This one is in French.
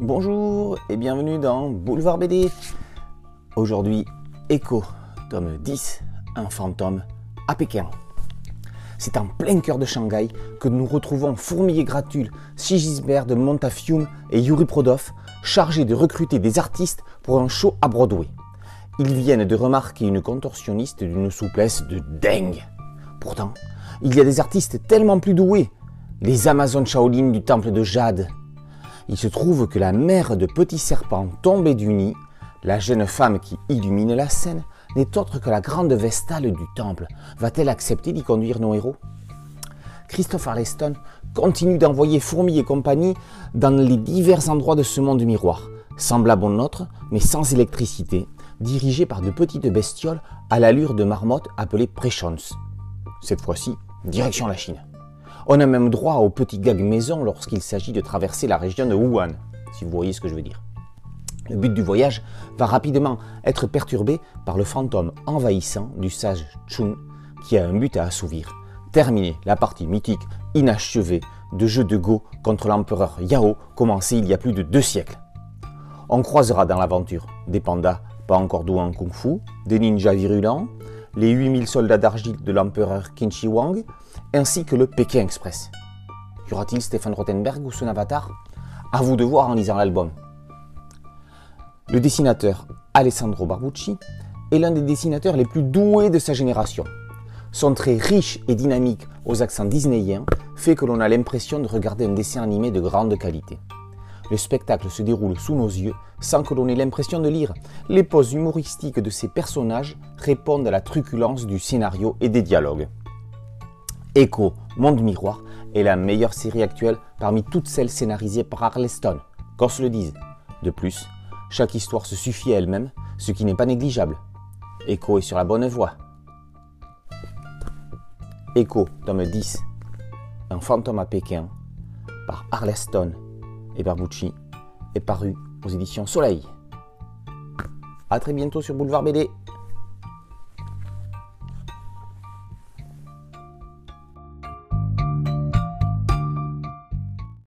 Bonjour et bienvenue dans Boulevard BD. Aujourd'hui, Echo, tome 10, un fantôme à Pékin. C'est en plein cœur de Shanghai que nous retrouvons Fourmi et Gratule, Sigisbert de Montafium et Yuri Prodov, chargés de recruter des artistes pour un show à Broadway. Ils viennent de remarquer une contorsionniste d'une souplesse de dingue. Pourtant, il y a des artistes tellement plus doués, les Amazones Shaolin du temple de Jade, il se trouve que la mère de Petit Serpent tombé du nid, la jeune femme qui illumine la scène, n'est autre que la grande Vestale du temple. Va-t-elle accepter d'y conduire nos héros? Christopher Leston continue d'envoyer fourmis et compagnie dans les divers endroits de ce monde miroir, semblable au nôtre, mais sans électricité, dirigé par de petites bestioles à l'allure de marmottes appelées préchons. Cette fois-ci, direction la Chine. On a même droit au petit gag maison lorsqu'il s'agit de traverser la région de Wuhan, si vous voyez ce que je veux dire. Le but du voyage va rapidement être perturbé par le fantôme envahissant du sage Chun qui a un but à assouvir. Terminer la partie mythique inachevée de jeu de Go contre l'empereur Yao commencé il y a plus de deux siècles. On croisera dans l'aventure des pandas pas encore doués en kung-fu, des ninjas virulents, les 8000 soldats d'argile de l'empereur Qin Shi ainsi que le Pékin Express. Y aura-t-il Stéphane Rothenberg ou son avatar? À vous de voir en lisant l'album. Le dessinateur Alessandro Barbucci est l'un des dessinateurs les plus doués de sa génération. Son trait riche et dynamique aux accents disneyens fait que l'on a l'impression de regarder un dessin animé de grande qualité. Le spectacle se déroule sous nos yeux sans que l'on ait l'impression de lire. Les poses humoristiques de ces personnages répondent à la truculence du scénario et des dialogues. Echo, Monde Miroir est la meilleure série actuelle parmi toutes celles scénarisées par Arleston, qu'on se le dise. De plus, chaque histoire se suffit à elle-même, ce qui n'est pas négligeable. Echo est sur la bonne voie. Echo, tome 10, Un fantôme à Pékin, par Arleston et Barbucci, est paru aux éditions Soleil. A très bientôt sur Boulevard BD.